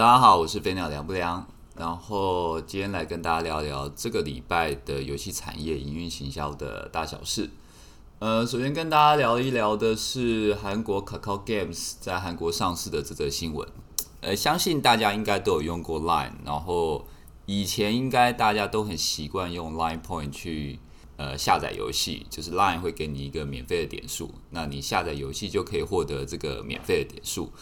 大家好，我是飞鸟凉不凉。然后今天来跟大家聊聊这个礼拜的游戏产业营运行销的大小事。呃，首先跟大家聊一聊的是韩国 Kakao Games 在韩国上市的这则新闻。呃，相信大家应该都有用过 Line，然后以前应该大家都很习惯用 Line Point 去呃下载游戏，就是 Line 会给你一个免费的点数，那你下载游戏就可以获得这个免费的点数。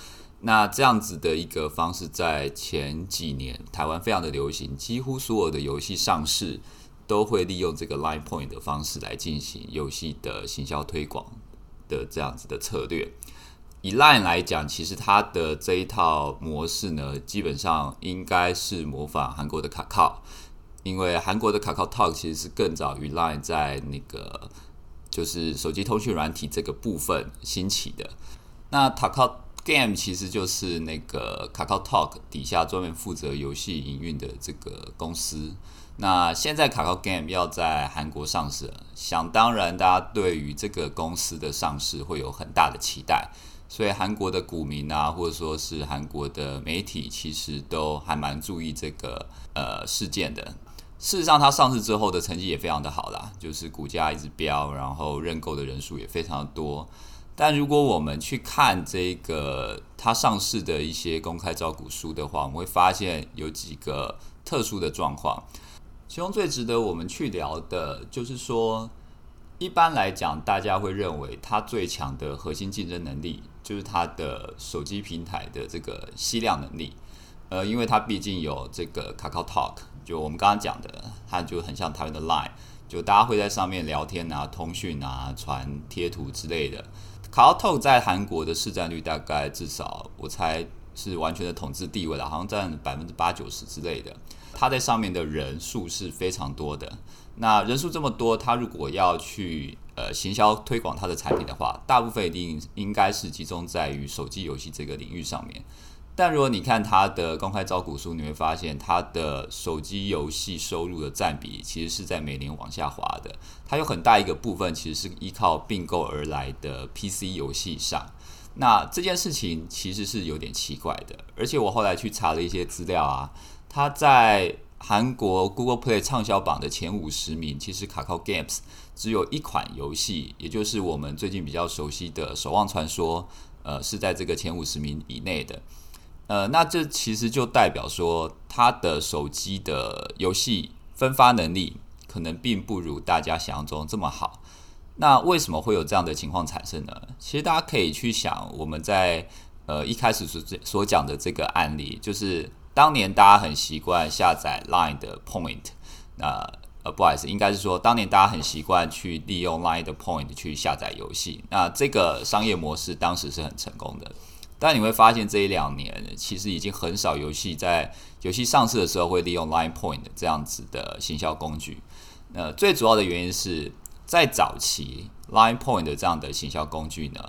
那这样子的一个方式，在前几年台湾非常的流行，几乎所有的游戏上市都会利用这个 Line Point 的方式来进行游戏的行销推广的这样子的策略。以 Line 来讲，其实它的这一套模式呢，基本上应该是模仿韩国的卡靠，因为韩国的卡靠 Talk 其实是更早于 Line 在那个就是手机通讯软体这个部分兴起的。那卡靠 Game 其实就是那个 Kakao Talk 底下专门负责游戏营运的这个公司。那现在 Kakao Game 要在韩国上市，想当然，大家对于这个公司的上市会有很大的期待。所以韩国的股民啊，或者说是韩国的媒体，其实都还蛮注意这个呃事件的。事实上，它上市之后的成绩也非常的好啦，就是股价一直飙，然后认购的人数也非常多。但如果我们去看这个它上市的一些公开招股书的话，我们会发现有几个特殊的状况。其中最值得我们去聊的，就是说，一般来讲，大家会认为它最强的核心竞争能力，就是它的手机平台的这个吸量能力。呃，因为它毕竟有这个 Kakao Talk，就我们刚刚讲的，它就很像台湾的 Line，就大家会在上面聊天啊、通讯啊、传贴图之类的。卡奥 Talk 在韩国的市占率大概至少我猜是完全的统治地位了，好像占百分之八九十之类的。它在上面的人数是非常多的。那人数这么多，它如果要去呃行销推广它的产品的话，大部分一定应该是集中在于手机游戏这个领域上面。但如果你看它的公开招股书，你会发现它的手机游戏收入的占比其实是在每年往下滑的。它有很大一个部分其实是依靠并购而来的 PC 游戏上。那这件事情其实是有点奇怪的。而且我后来去查了一些资料啊，它在韩国 Google Play 畅销榜的前五十名，其实卡靠 Games 只有一款游戏，也就是我们最近比较熟悉的《守望传说》，呃，是在这个前五十名以内的。呃，那这其实就代表说，它的手机的游戏分发能力可能并不如大家想象中这么好。那为什么会有这样的情况产生呢？其实大家可以去想，我们在呃一开始所所讲的这个案例，就是当年大家很习惯下载 Line 的 Point，那呃不好意思，应该是说当年大家很习惯去利用 Line 的 Point 去下载游戏，那这个商业模式当时是很成功的。但你会发现，这一两年其实已经很少游戏在游戏上市的时候会利用 Line Point 这样子的行销工具。那最主要的原因是在早期 Line Point 这样的行销工具呢，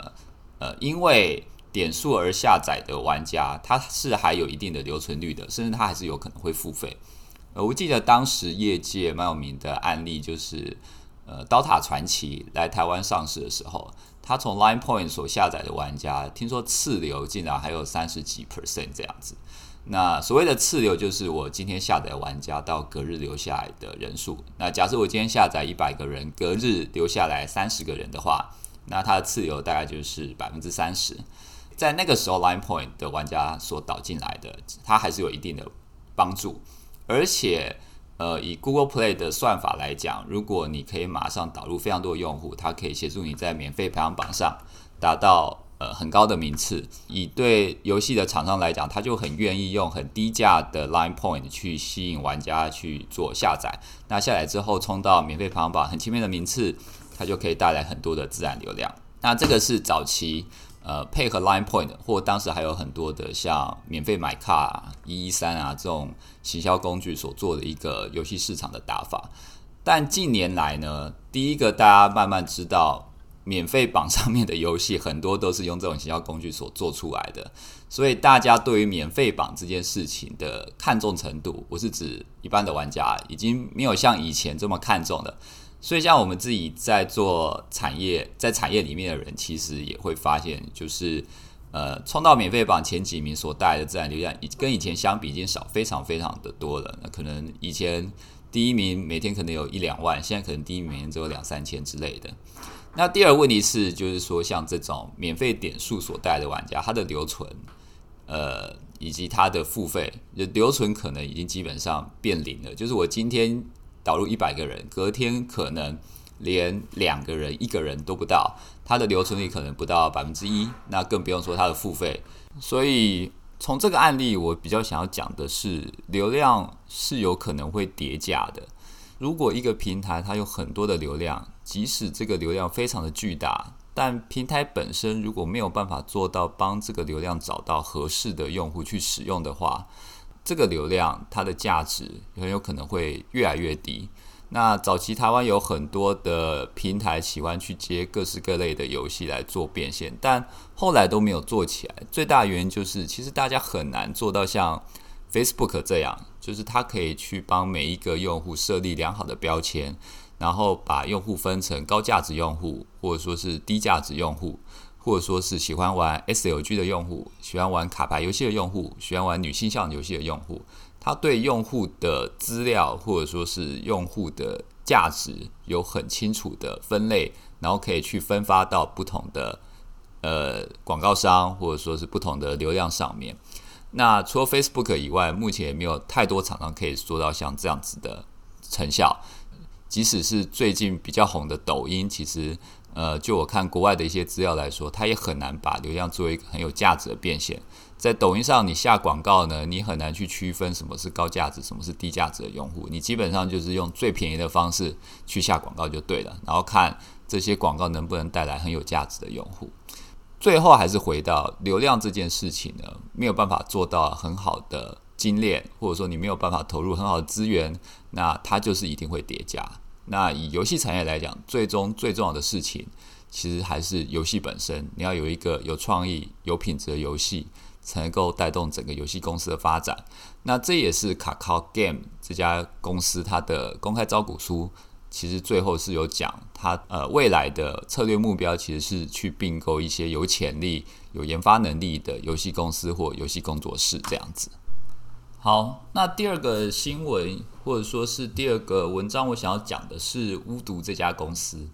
呃，因为点数而下载的玩家，他是还有一定的留存率的，甚至他还是有可能会付费。呃，我记得当时业界蛮有名的案例就是，呃，刀塔传奇来台湾上市的时候。他从 Line Point 所下载的玩家，听说次流竟然还有三十几 percent 这样子。那所谓的次流，就是我今天下载玩家到隔日留下来的人数。那假设我今天下载一百个人，隔日留下来三十个人的话，那它的次流大概就是百分之三十。在那个时候，Line Point 的玩家所导进来的，它还是有一定的帮助，而且。呃，以 Google Play 的算法来讲，如果你可以马上导入非常多的用户，它可以协助你在免费排行榜上达到呃很高的名次。以对游戏的厂商来讲，他就很愿意用很低价的 Line Point 去吸引玩家去做下载。那下载之后冲到免费排行榜很前面的名次，它就可以带来很多的自然流量。那这个是早期。呃，配合 Line Point 或当时还有很多的像免费买卡一一三啊这种行销工具所做的一个游戏市场的打法，但近年来呢，第一个大家慢慢知道，免费榜上面的游戏很多都是用这种行销工具所做出来的，所以大家对于免费榜这件事情的看重程度，我是指一般的玩家已经没有像以前这么看重了。所以，像我们自己在做产业，在产业里面的人，其实也会发现，就是呃，冲到免费榜前几名所带来的自然流量，跟以前相比已经少非常非常的多了。那可能以前第一名每天可能有一两万，现在可能第一名只有两三千之类的。那第二个问题是，就是说像这种免费点数所带来的玩家，他的留存，呃，以及他的付费，留存可能已经基本上变零了。就是我今天导入一百个人，隔天可能。连两个人、一个人都不到，它的留存率可能不到百分之一，那更不用说它的付费。所以从这个案例，我比较想要讲的是，流量是有可能会叠加的。如果一个平台它有很多的流量，即使这个流量非常的巨大，但平台本身如果没有办法做到帮这个流量找到合适的用户去使用的话，这个流量它的价值很有可能会越来越低。那早期台湾有很多的平台喜欢去接各式各类的游戏来做变现，但后来都没有做起来。最大原因就是，其实大家很难做到像 Facebook 这样，就是它可以去帮每一个用户设立良好的标签，然后把用户分成高价值用户，或者说是低价值用户，或者说是喜欢玩 SLG 的用户，喜欢玩卡牌游戏的用户，喜欢玩女性向游戏的用户。它对用户的资料或者说是用户的价值有很清楚的分类，然后可以去分发到不同的呃广告商或者说是不同的流量上面。那除了 Facebook 以外，目前也没有太多厂商可以做到像这样子的成效。即使是最近比较红的抖音，其实呃，就我看国外的一些资料来说，它也很难把流量作为一个很有价值的变现。在抖音上，你下广告呢，你很难去区分什么是高价值，什么是低价值的用户。你基本上就是用最便宜的方式去下广告就对了，然后看这些广告能不能带来很有价值的用户。最后还是回到流量这件事情呢，没有办法做到很好的精炼，或者说你没有办法投入很好的资源，那它就是一定会叠加。那以游戏产业来讲，最终最重要的事情，其实还是游戏本身，你要有一个有创意、有品质的游戏。才能够带动整个游戏公司的发展。那这也是卡卡 Game 这家公司它的公开招股书，其实最后是有讲它呃未来的策略目标，其实是去并购一些有潜力、有研发能力的游戏公司或游戏工作室这样子。好，那第二个新闻或者说是第二个文章，我想要讲的是巫毒这家公司。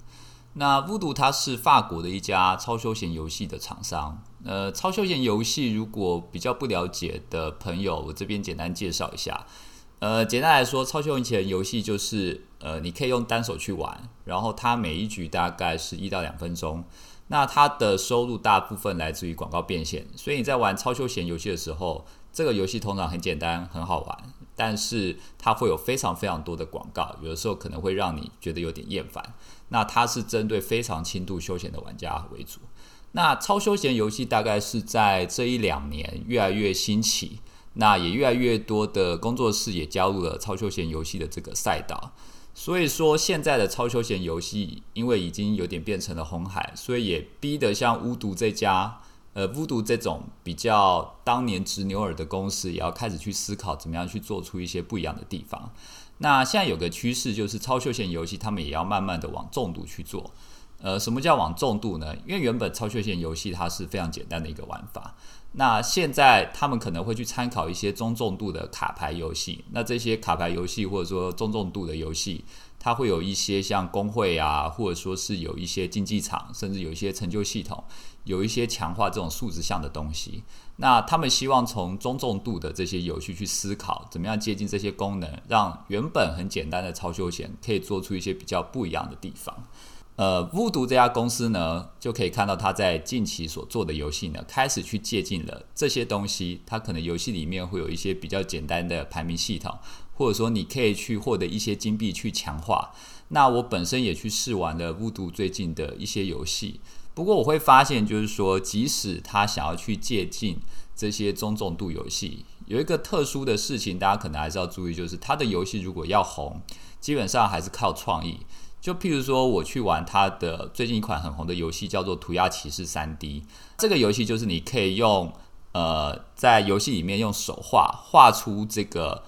那巫毒它是法国的一家超休闲游戏的厂商。呃，超休闲游戏如果比较不了解的朋友，我这边简单介绍一下。呃，简单来说，超休闲游戏就是呃，你可以用单手去玩，然后它每一局大概是一到两分钟。那它的收入大部分来自于广告变现，所以你在玩超休闲游戏的时候，这个游戏通常很简单很好玩，但是它会有非常非常多的广告，有的时候可能会让你觉得有点厌烦。那它是针对非常轻度休闲的玩家为主。那超休闲游戏大概是在这一两年越来越兴起，那也越来越多的工作室也加入了超休闲游戏的这个赛道。所以说，现在的超休闲游戏因为已经有点变成了红海，所以也逼得像巫毒这家，呃，巫毒这种比较当年直牛耳的公司，也要开始去思考怎么样去做出一些不一样的地方。那现在有个趋势，就是超休闲游戏，他们也要慢慢的往重度去做。呃，什么叫往重度呢？因为原本超休闲游戏它是非常简单的一个玩法，那现在他们可能会去参考一些中重度的卡牌游戏。那这些卡牌游戏或者说中重度的游戏，它会有一些像工会啊，或者说是有一些竞技场，甚至有一些成就系统，有一些强化这种数值项的东西。那他们希望从中重度的这些游戏去思考，怎么样接近这些功能，让原本很简单的超休闲可以做出一些比较不一样的地方。呃，巫毒这家公司呢，就可以看到他在近期所做的游戏呢，开始去借鉴了这些东西。它可能游戏里面会有一些比较简单的排名系统，或者说你可以去获得一些金币去强化。那我本身也去试玩了巫毒最近的一些游戏，不过我会发现，就是说，即使他想要去借鉴这些中重度游戏，有一个特殊的事情，大家可能还是要注意，就是他的游戏如果要红，基本上还是靠创意。就譬如说，我去玩他的最近一款很红的游戏，叫做《涂鸦骑士三 D》。这个游戏就是你可以用呃，在游戏里面用手画画出这个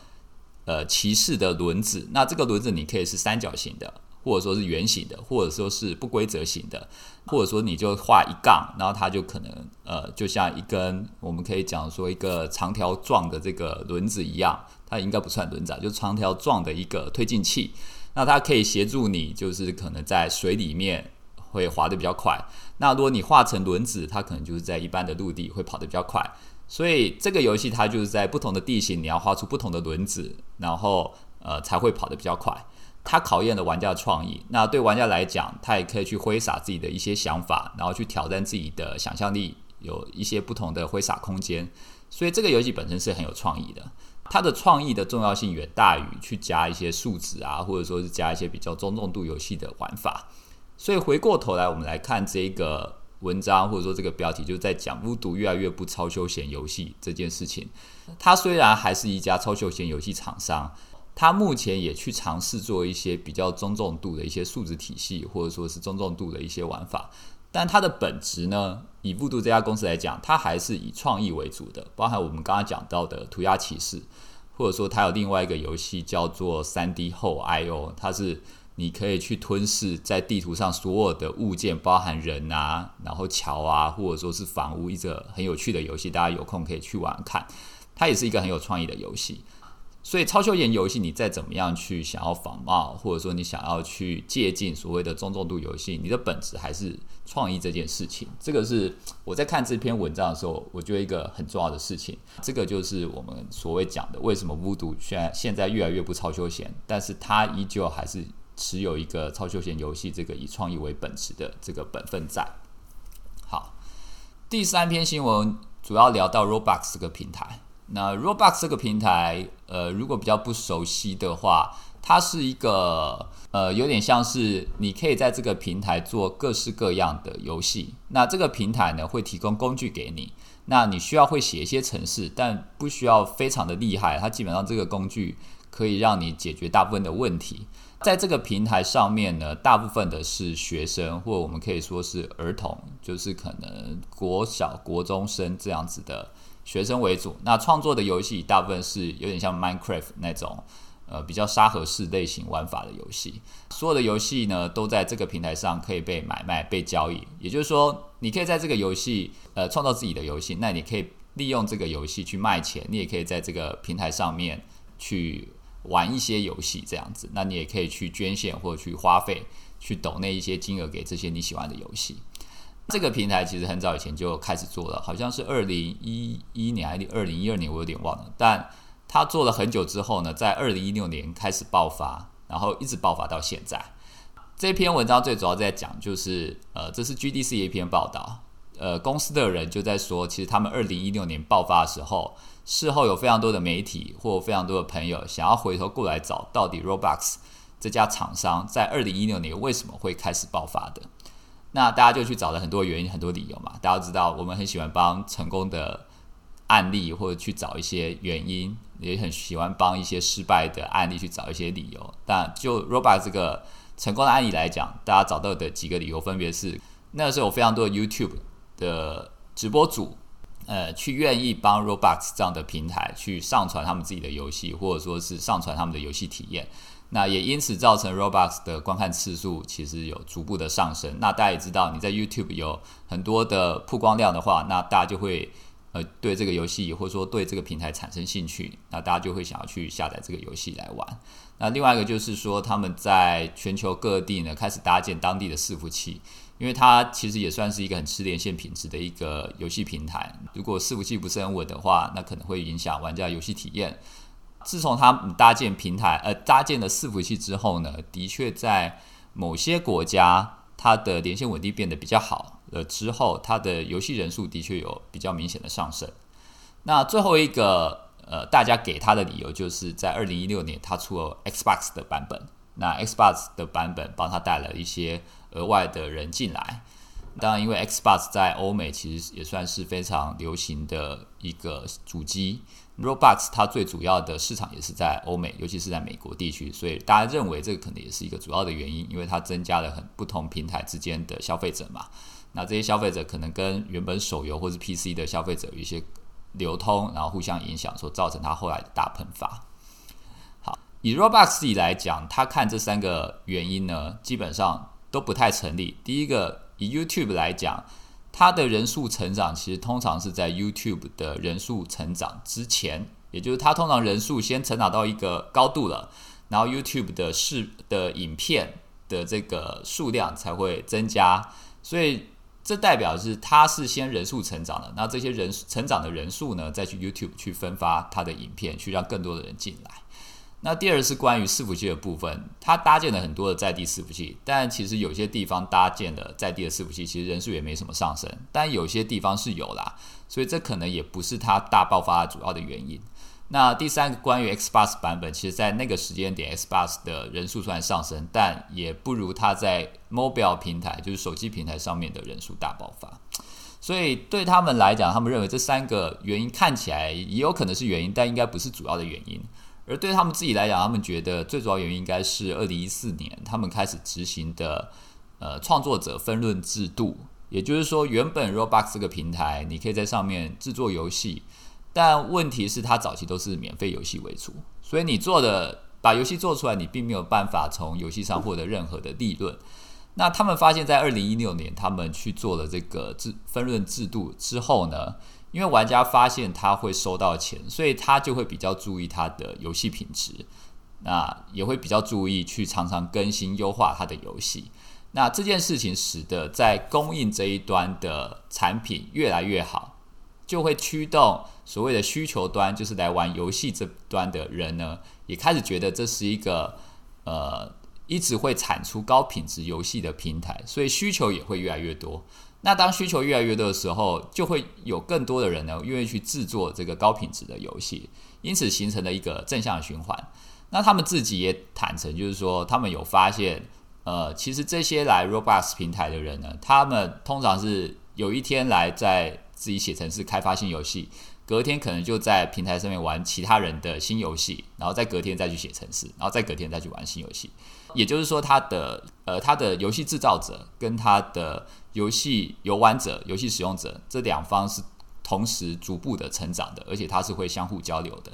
呃骑士的轮子。那这个轮子你可以是三角形的，或者说是圆形的，或者说是不规则型的，或者说你就画一杠，然后它就可能呃，就像一根我们可以讲说一个长条状的这个轮子一样，它应该不算轮子，就长条状的一个推进器。那它可以协助你，就是可能在水里面会滑得比较快。那如果你画成轮子，它可能就是在一般的陆地会跑得比较快。所以这个游戏它就是在不同的地形，你要画出不同的轮子，然后呃才会跑得比较快。它考验了玩家的创意。那对玩家来讲，他也可以去挥洒自己的一些想法，然后去挑战自己的想象力，有一些不同的挥洒空间。所以这个游戏本身是很有创意的。它的创意的重要性远大于去加一些数值啊，或者说是加一些比较中重度游戏的玩法。所以回过头来，我们来看这个。文章或者说这个标题就在讲巫毒越来越不超休闲游戏这件事情。它虽然还是一家超休闲游戏厂商，它目前也去尝试做一些比较中重度的一些数值体系，或者说是中重度的一些玩法。但它的本质呢，以巫毒这家公司来讲，它还是以创意为主的。包含我们刚刚讲到的涂鸦骑士，或者说它有另外一个游戏叫做三 D 后 I/O，它是。你可以去吞噬在地图上所有的物件，包含人啊，然后桥啊，或者说是房屋，一个很有趣的游戏，大家有空可以去玩看。它也是一个很有创意的游戏。所以超休闲游戏，你再怎么样去想要仿冒，或者说你想要去借鉴所谓的中重度游戏，你的本质还是创意这件事情。这个是我在看这篇文章的时候，我觉得一个很重要的事情。这个就是我们所谓讲的，为什么巫毒现在现在越来越不超休闲，但是它依旧还是。持有一个超休闲游戏这个以创意为本质的这个本分在。好，第三篇新闻主要聊到 Roblox 这个平台。那 Roblox 这个平台，呃，如果比较不熟悉的话，它是一个呃，有点像是你可以在这个平台做各式各样的游戏。那这个平台呢，会提供工具给你。那你需要会写一些程式，但不需要非常的厉害。它基本上这个工具可以让你解决大部分的问题。在这个平台上面呢，大部分的是学生，或我们可以说是儿童，就是可能国小、国中生这样子的学生为主。那创作的游戏大部分是有点像 Minecraft 那种，呃，比较沙盒式类型玩法的游戏。所有的游戏呢，都在这个平台上可以被买卖、被交易。也就是说，你可以在这个游戏，呃，创造自己的游戏，那你可以利用这个游戏去卖钱，你也可以在这个平台上面去。玩一些游戏这样子，那你也可以去捐献或者去花费，去抖那一些金额给这些你喜欢的游戏。这个平台其实很早以前就开始做了，好像是二零一一年还是二零一二年，我有点忘了。但他做了很久之后呢，在二零一六年开始爆发，然后一直爆发到现在。这篇文章最主要在讲，就是呃，这是 GDC 一篇报道，呃，公司的人就在说，其实他们二零一六年爆发的时候。事后有非常多的媒体或非常多的朋友想要回头过来找到底 Roblox 这家厂商在二零一六年为什么会开始爆发的？那大家就去找了很多原因、很多理由嘛。大家知道，我们很喜欢帮成功的案例或者去找一些原因，也很喜欢帮一些失败的案例去找一些理由。但就 Roblox 这个成功的案例来讲，大家找到的几个理由分别是：那个时候有非常多的 YouTube 的直播主。呃，去愿意帮 Roblox 这样的平台去上传他们自己的游戏，或者说是上传他们的游戏体验，那也因此造成 Roblox 的观看次数其实有逐步的上升。那大家也知道，你在 YouTube 有很多的曝光量的话，那大家就会呃对这个游戏或者说对这个平台产生兴趣，那大家就会想要去下载这个游戏来玩。那另外一个就是说，他们在全球各地呢开始搭建当地的伺服器。因为它其实也算是一个很吃连线品质的一个游戏平台。如果伺服器不是很稳的话，那可能会影响玩家游戏体验。自从它搭建平台，呃，搭建了伺服器之后呢，的确在某些国家，它的连线稳定变得比较好了。之后，它的游戏人数的确有比较明显的上升。那最后一个，呃，大家给它的理由就是在二零一六年，它出了 Xbox 的版本。那 Xbox 的版本帮它带来一些。额外的人进来，当然，因为 Xbox 在欧美其实也算是非常流行的一个主机，Roblox 它最主要的市场也是在欧美，尤其是在美国地区，所以大家认为这个可能也是一个主要的原因，因为它增加了很不同平台之间的消费者嘛。那这些消费者可能跟原本手游或是 PC 的消费者有一些流通，然后互相影响，所造成它后来的大喷发。好，以 Roblox 自己来讲，他看这三个原因呢，基本上都不太成立。第一个，以 YouTube 来讲，它的人数成长其实通常是在 YouTube 的人数成长之前，也就是它通常人数先成长到一个高度了，然后 YouTube 的视的影片的这个数量才会增加。所以这代表是它是先人数成长的，那这些人成长的人数呢，再去 YouTube 去分发它的影片，去让更多的人进来。那第二是关于伺服器的部分，它搭建了很多的在地伺服器，但其实有些地方搭建的在地的伺服器，其实人数也没什么上升，但有些地方是有啦，所以这可能也不是它大爆发的主要的原因。那第三个关于 Xbox 版本，其实在那个时间点，Xbox 的人数虽然上升，但也不如它在 Mobile 平台，就是手机平台上面的人数大爆发。所以对他们来讲，他们认为这三个原因看起来也有可能是原因，但应该不是主要的原因。而对他们自己来讲，他们觉得最主要原因应该是二零一四年他们开始执行的呃创作者分润制度，也就是说，原本 Roblox 这个平台你可以在上面制作游戏，但问题是它早期都是免费游戏为主，所以你做的把游戏做出来，你并没有办法从游戏上获得任何的利润。那他们发现，在二零一六年他们去做了这个制分润制度之后呢？因为玩家发现他会收到钱，所以他就会比较注意他的游戏品质，那也会比较注意去常常更新优化他的游戏。那这件事情使得在供应这一端的产品越来越好，就会驱动所谓的需求端，就是来玩游戏这端的人呢，也开始觉得这是一个呃一直会产出高品质游戏的平台，所以需求也会越来越多。那当需求越来越多的时候，就会有更多的人呢愿意去制作这个高品质的游戏，因此形成了一个正向循环。那他们自己也坦诚，就是说他们有发现，呃，其实这些来 Roblox 平台的人呢，他们通常是有一天来在自己写程式开发新游戏，隔天可能就在平台上面玩其他人的新游戏，然后再隔天再去写程式，然后再隔天再去玩新游戏。也就是说，他的呃，他的游戏制造者跟他的游戏游玩者、游戏使用者这两方是同时逐步的成长的，而且它是会相互交流的。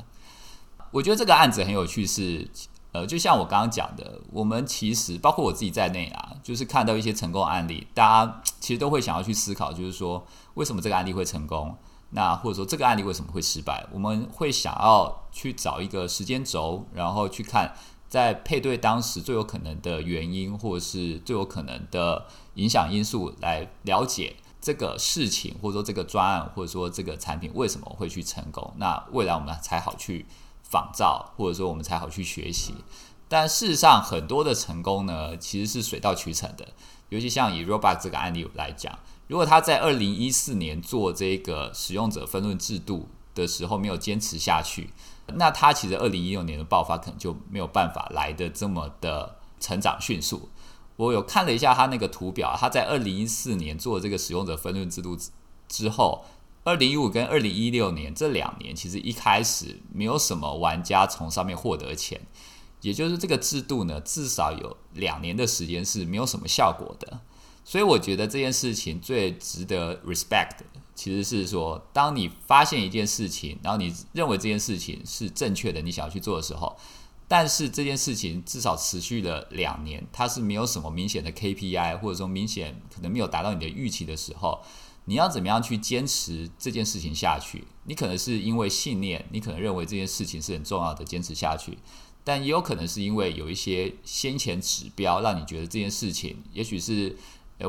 我觉得这个案子很有趣，是呃，就像我刚刚讲的，我们其实包括我自己在内啊，就是看到一些成功案例，大家其实都会想要去思考，就是说为什么这个案例会成功，那或者说这个案例为什么会失败，我们会想要去找一个时间轴，然后去看。在配对当时最有可能的原因，或者是最有可能的影响因素，来了解这个事情，或者说这个专案，或者说这个产品为什么会去成功，那未来我们才好去仿造，或者说我们才好去学习。但事实上，很多的成功呢，其实是水到渠成的。尤其像以 Robot 这个案例来讲，如果他在二零一四年做这个使用者分论制度的时候没有坚持下去。那他其实二零一六年的爆发可能就没有办法来的这么的成长迅速。我有看了一下他那个图表，他在二零一四年做这个使用者分论制度之后，二零一五跟二零一六年这两年其实一开始没有什么玩家从上面获得钱，也就是这个制度呢，至少有两年的时间是没有什么效果的。所以我觉得这件事情最值得 respect。其实是说，当你发现一件事情，然后你认为这件事情是正确的，你想要去做的时候，但是这件事情至少持续了两年，它是没有什么明显的 KPI，或者说明显可能没有达到你的预期的时候，你要怎么样去坚持这件事情下去？你可能是因为信念，你可能认为这件事情是很重要的，坚持下去，但也有可能是因为有一些先前指标让你觉得这件事情，也许是。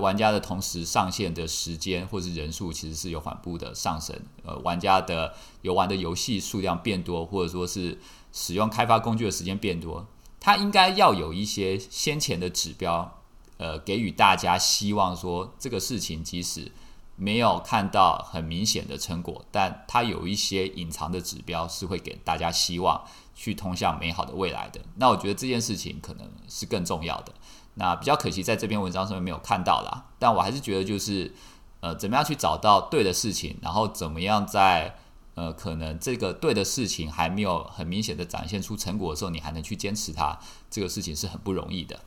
玩家的同时上线的时间或是人数其实是有缓步的上升，呃，玩家的游玩的游戏数量变多，或者说是使用开发工具的时间变多，它应该要有一些先前的指标，呃，给予大家希望说这个事情即使没有看到很明显的成果，但它有一些隐藏的指标是会给大家希望去通向美好的未来的。那我觉得这件事情可能是更重要的。那比较可惜，在这篇文章上面没有看到啦。但我还是觉得，就是呃，怎么样去找到对的事情，然后怎么样在呃，可能这个对的事情还没有很明显的展现出成果的时候，你还能去坚持它，这个事情是很不容易的。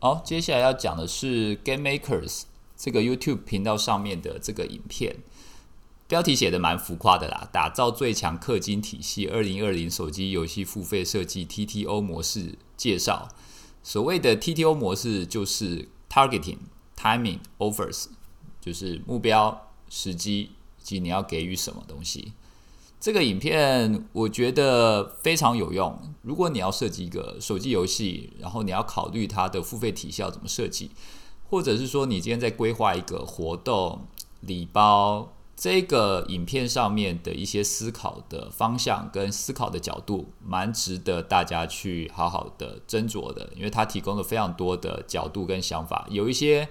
好，接下来要讲的是 Game Makers 这个 YouTube 频道上面的这个影片。标题写的蛮浮夸的啦，打造最强氪金体系，二零二零手机游戏付费设计 TTO 模式介绍。所谓的 TTO 模式就是 Targeting、Timing、Offers，就是目标、时机及你要给予什么东西。这个影片我觉得非常有用。如果你要设计一个手机游戏，然后你要考虑它的付费体系要怎么设计，或者是说你今天在规划一个活动礼包，这个影片上面的一些思考的方向跟思考的角度，蛮值得大家去好好的斟酌的，因为它提供了非常多的角度跟想法，有一些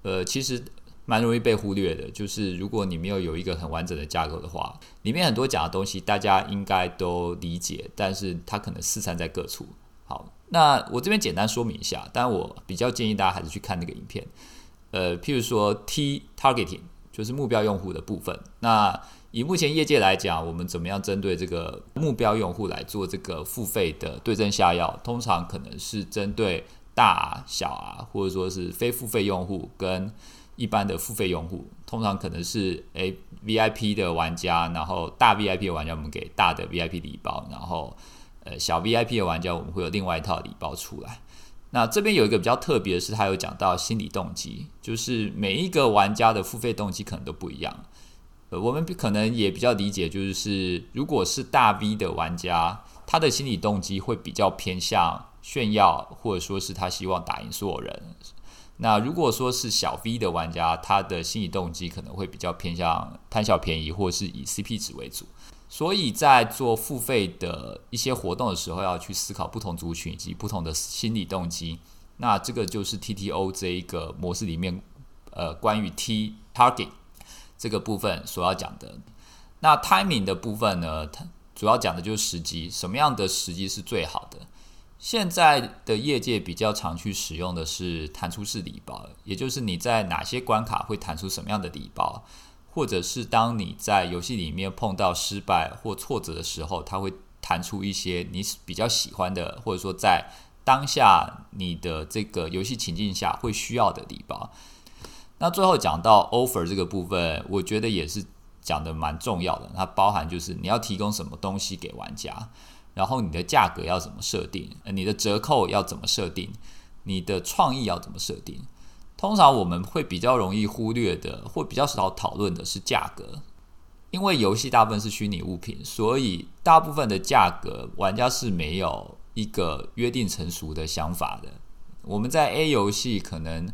呃其实。蛮容易被忽略的，就是如果你没有有一个很完整的架构的话，里面很多讲的东西大家应该都理解，但是它可能四散在各处。好，那我这边简单说明一下，但我比较建议大家还是去看那个影片。呃，譬如说 T targeting 就是目标用户的部分。那以目前业界来讲，我们怎么样针对这个目标用户来做这个付费的对症下药？通常可能是针对大小啊，或者说是非付费用户跟一般的付费用户通常可能是诶 VIP 的玩家，然后大 VIP 的玩家我们给大的 VIP 礼包，然后呃小 VIP 的玩家我们会有另外一套礼包出来。那这边有一个比较特别的是，他有讲到心理动机，就是每一个玩家的付费动机可能都不一样。呃，我们可能也比较理解，就是如果是大 V 的玩家，他的心理动机会比较偏向炫耀，或者说是他希望打赢所有人。那如果说是小 V 的玩家，他的心理动机可能会比较偏向贪小便宜，或是以 CP 值为主。所以在做付费的一些活动的时候，要去思考不同族群以及不同的心理动机。那这个就是 TTO 这一个模式里面，呃，关于 T target 这个部分所要讲的。那 timing 的部分呢，它主要讲的就是时机，什么样的时机是最好的。现在的业界比较常去使用的是弹出式礼包，也就是你在哪些关卡会弹出什么样的礼包，或者是当你在游戏里面碰到失败或挫折的时候，它会弹出一些你比较喜欢的，或者说在当下你的这个游戏情境下会需要的礼包。那最后讲到 offer 这个部分，我觉得也是讲的蛮重要的，它包含就是你要提供什么东西给玩家。然后你的价格要怎么设定？你的折扣要怎么设定？你的创意要怎么设定？通常我们会比较容易忽略的，或比较少讨论的是价格，因为游戏大部分是虚拟物品，所以大部分的价格玩家是没有一个约定成熟的想法的。我们在 A 游戏可能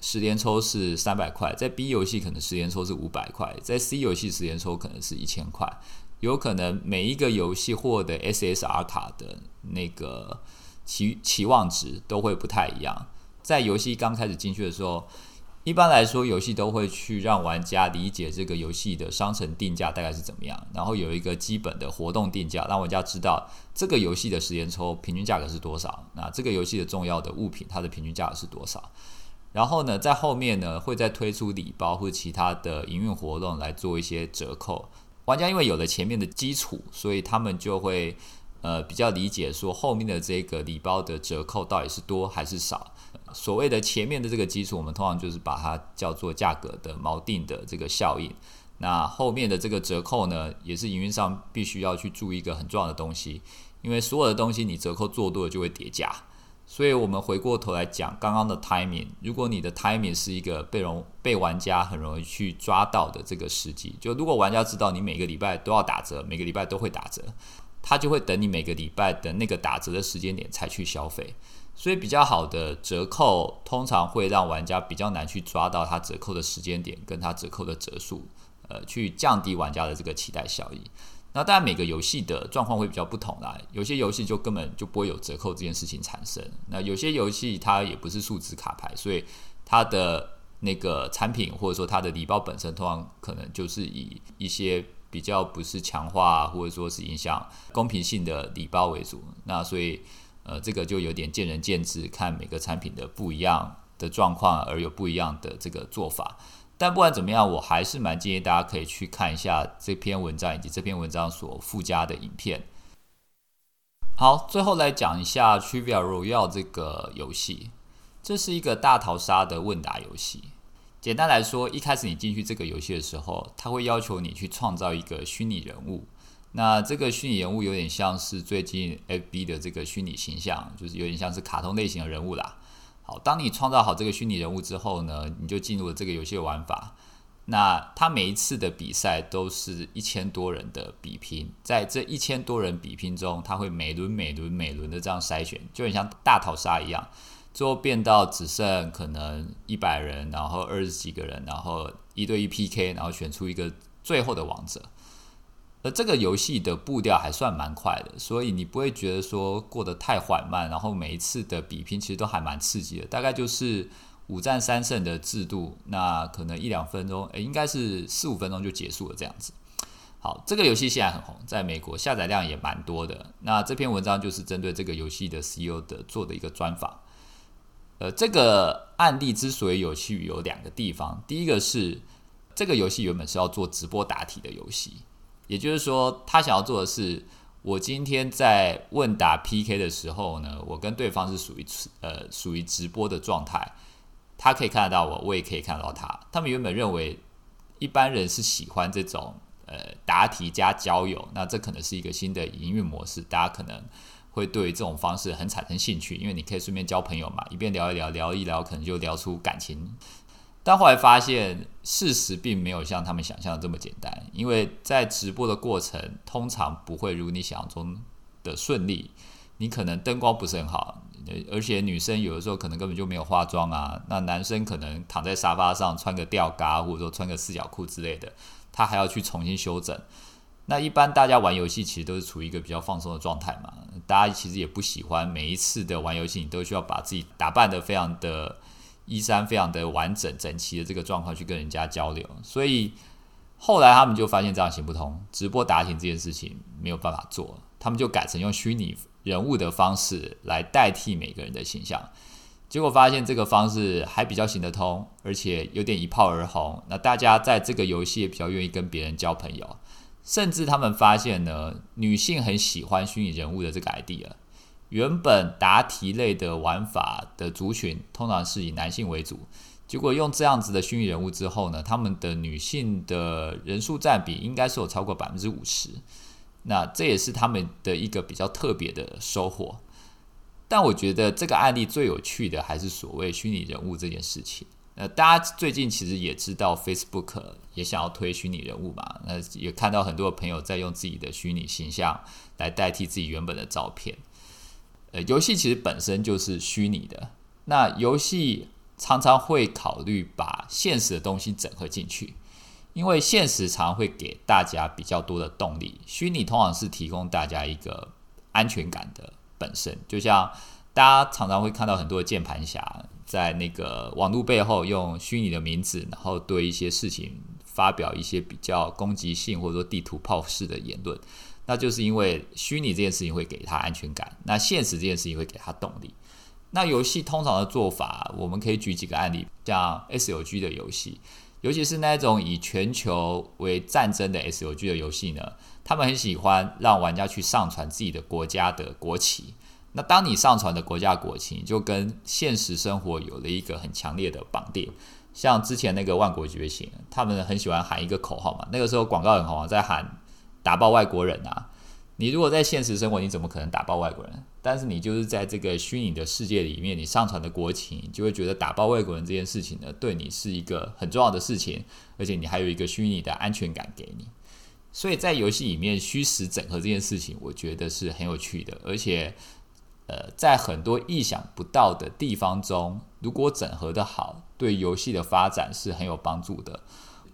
十连抽是三百块，在 B 游戏可能十连抽是五百块，在 C 游戏十连抽可能是一千块。有可能每一个游戏获得 SSR 卡的那个期期望值都会不太一样。在游戏刚开始进去的时候，一般来说游戏都会去让玩家理解这个游戏的商城定价大概是怎么样，然后有一个基本的活动定价，让玩家知道这个游戏的时间抽平均价格是多少。那这个游戏的重要的物品它的平均价格是多少？然后呢，在后面呢会再推出礼包或其他的营运活动来做一些折扣。玩家因为有了前面的基础，所以他们就会呃比较理解说后面的这个礼包的折扣到底是多还是少。所谓的前面的这个基础，我们通常就是把它叫做价格的锚定的这个效应。那后面的这个折扣呢，也是营运上必须要去注意一个很重要的东西，因为所有的东西你折扣做多了就会叠加。所以，我们回过头来讲刚刚的 timing。如果你的 timing 是一个被容被玩家很容易去抓到的这个时机，就如果玩家知道你每个礼拜都要打折，每个礼拜都会打折，他就会等你每个礼拜的那个打折的时间点才去消费。所以，比较好的折扣通常会让玩家比较难去抓到它折扣的时间点跟它折扣的折数，呃，去降低玩家的这个期待效益。那当然，每个游戏的状况会比较不同啦。有些游戏就根本就不会有折扣这件事情产生。那有些游戏它也不是数字卡牌，所以它的那个产品或者说它的礼包本身，通常可能就是以一些比较不是强化或者说是影响公平性的礼包为主。那所以呃，这个就有点见仁见智，看每个产品的不一样的状况而有不一样的这个做法。但不管怎么样，我还是蛮建议大家可以去看一下这篇文章以及这篇文章所附加的影片。好，最后来讲一下 Trivia Royale 这个游戏，这是一个大逃杀的问答游戏。简单来说，一开始你进去这个游戏的时候，它会要求你去创造一个虚拟人物。那这个虚拟人物有点像是最近 FB 的这个虚拟形象，就是有点像是卡通类型的人物啦。好，当你创造好这个虚拟人物之后呢，你就进入了这个游戏的玩法。那他每一次的比赛都是一千多人的比拼，在这一千多人比拼中，他会每轮每轮每轮的这样筛选，就很像大逃杀一样，最后变到只剩可能一百人，然后二十几个人，然后一对一 PK，然后选出一个最后的王者。而这个游戏的步调还算蛮快的，所以你不会觉得说过得太缓慢，然后每一次的比拼其实都还蛮刺激的，大概就是。五战三胜的制度，那可能一两分钟，诶，应该是四五分钟就结束了这样子。好，这个游戏现在很红，在美国下载量也蛮多的。那这篇文章就是针对这个游戏的 CEO 的做的一个专访。呃，这个案例之所以有趣，有两个地方。第一个是这个游戏原本是要做直播答题的游戏，也就是说，他想要做的是，我今天在问答 PK 的时候呢，我跟对方是属于呃属于直播的状态。他可以看得到我，我也可以看到他。他们原本认为一般人是喜欢这种呃答题加交友，那这可能是一个新的营运模式，大家可能会对这种方式很产生兴趣，因为你可以顺便交朋友嘛，一边聊一聊，聊一聊，可能就聊出感情。但后来发现事实并没有像他们想象的这么简单，因为在直播的过程通常不会如你想象中的顺利，你可能灯光不是很好。而且女生有的时候可能根本就没有化妆啊，那男生可能躺在沙发上穿个吊嘎或者说穿个四角裤之类的，他还要去重新修整。那一般大家玩游戏其实都是处于一个比较放松的状态嘛，大家其实也不喜欢每一次的玩游戏你都需要把自己打扮的非常的衣衫非常的完整整齐的这个状况去跟人家交流，所以后来他们就发现这样行不通，直播答题这件事情没有办法做，他们就改成用虚拟。人物的方式来代替每个人的形象，结果发现这个方式还比较行得通，而且有点一炮而红。那大家在这个游戏也比较愿意跟别人交朋友，甚至他们发现呢，女性很喜欢虚拟人物的这个 idea。原本答题类的玩法的族群通常是以男性为主，结果用这样子的虚拟人物之后呢，他们的女性的人数占比应该是有超过百分之五十。那这也是他们的一个比较特别的收获，但我觉得这个案例最有趣的还是所谓虚拟人物这件事情。呃，大家最近其实也知道，Facebook 也想要推虚拟人物嘛，那也看到很多朋友在用自己的虚拟形象来代替自己原本的照片。游戏其实本身就是虚拟的，那游戏常常会考虑把现实的东西整合进去。因为现实常会给大家比较多的动力，虚拟通常是提供大家一个安全感的本身。就像大家常常会看到很多键盘侠在那个网络背后用虚拟的名字，然后对一些事情发表一些比较攻击性或者说地图炮式的言论，那就是因为虚拟这件事情会给他安全感，那现实这件事情会给他动力。那游戏通常的做法，我们可以举几个案例，像 S O G 的游戏。尤其是那种以全球为战争的 S O G 的游戏呢，他们很喜欢让玩家去上传自己的国家的国旗。那当你上传的国家国旗，就跟现实生活有了一个很强烈的绑定。像之前那个《万国觉醒》，他们很喜欢喊一个口号嘛，那个时候广告很红，在喊“打爆外国人”啊。你如果在现实生活，你怎么可能打爆外国人？但是你就是在这个虚拟的世界里面，你上传的国情，就会觉得打爆外国人这件事情呢，对你是一个很重要的事情，而且你还有一个虚拟的安全感给你。所以在游戏里面虚实整合这件事情，我觉得是很有趣的，而且呃，在很多意想不到的地方中，如果整合的好，对游戏的发展是很有帮助的。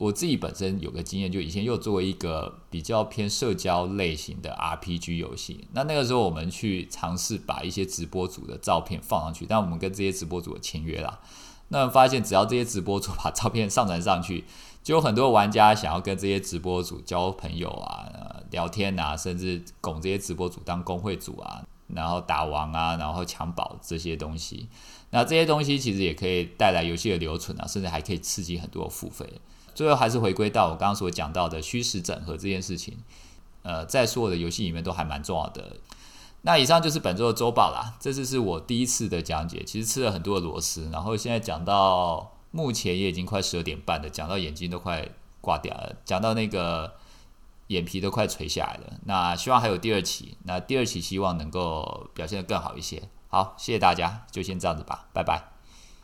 我自己本身有个经验，就以前又作为一个比较偏社交类型的 RPG 游戏，那那个时候我们去尝试把一些直播组的照片放上去，但我们跟这些直播组的签约了，那发现只要这些直播组把照片上传上去，就有很多玩家想要跟这些直播组交朋友啊、聊天啊，甚至拱这些直播组当工会主啊，然后打王啊，然后抢宝这些东西，那这些东西其实也可以带来游戏的留存啊，甚至还可以刺激很多付费。最后还是回归到我刚刚所讲到的虚实整合这件事情呃在所有的游戏里面都还蛮重要的。那以上就是本周的周报啦这次是我第一次的讲解其实吃了很多的螺丝然后现在讲到目前也已经快十二点半了讲到眼睛都快挂掉了讲到那个眼皮都快垂下来了。那希望还有第二期那第二期希望能够表现的更好一些。好谢谢大家就先这样子吧拜拜。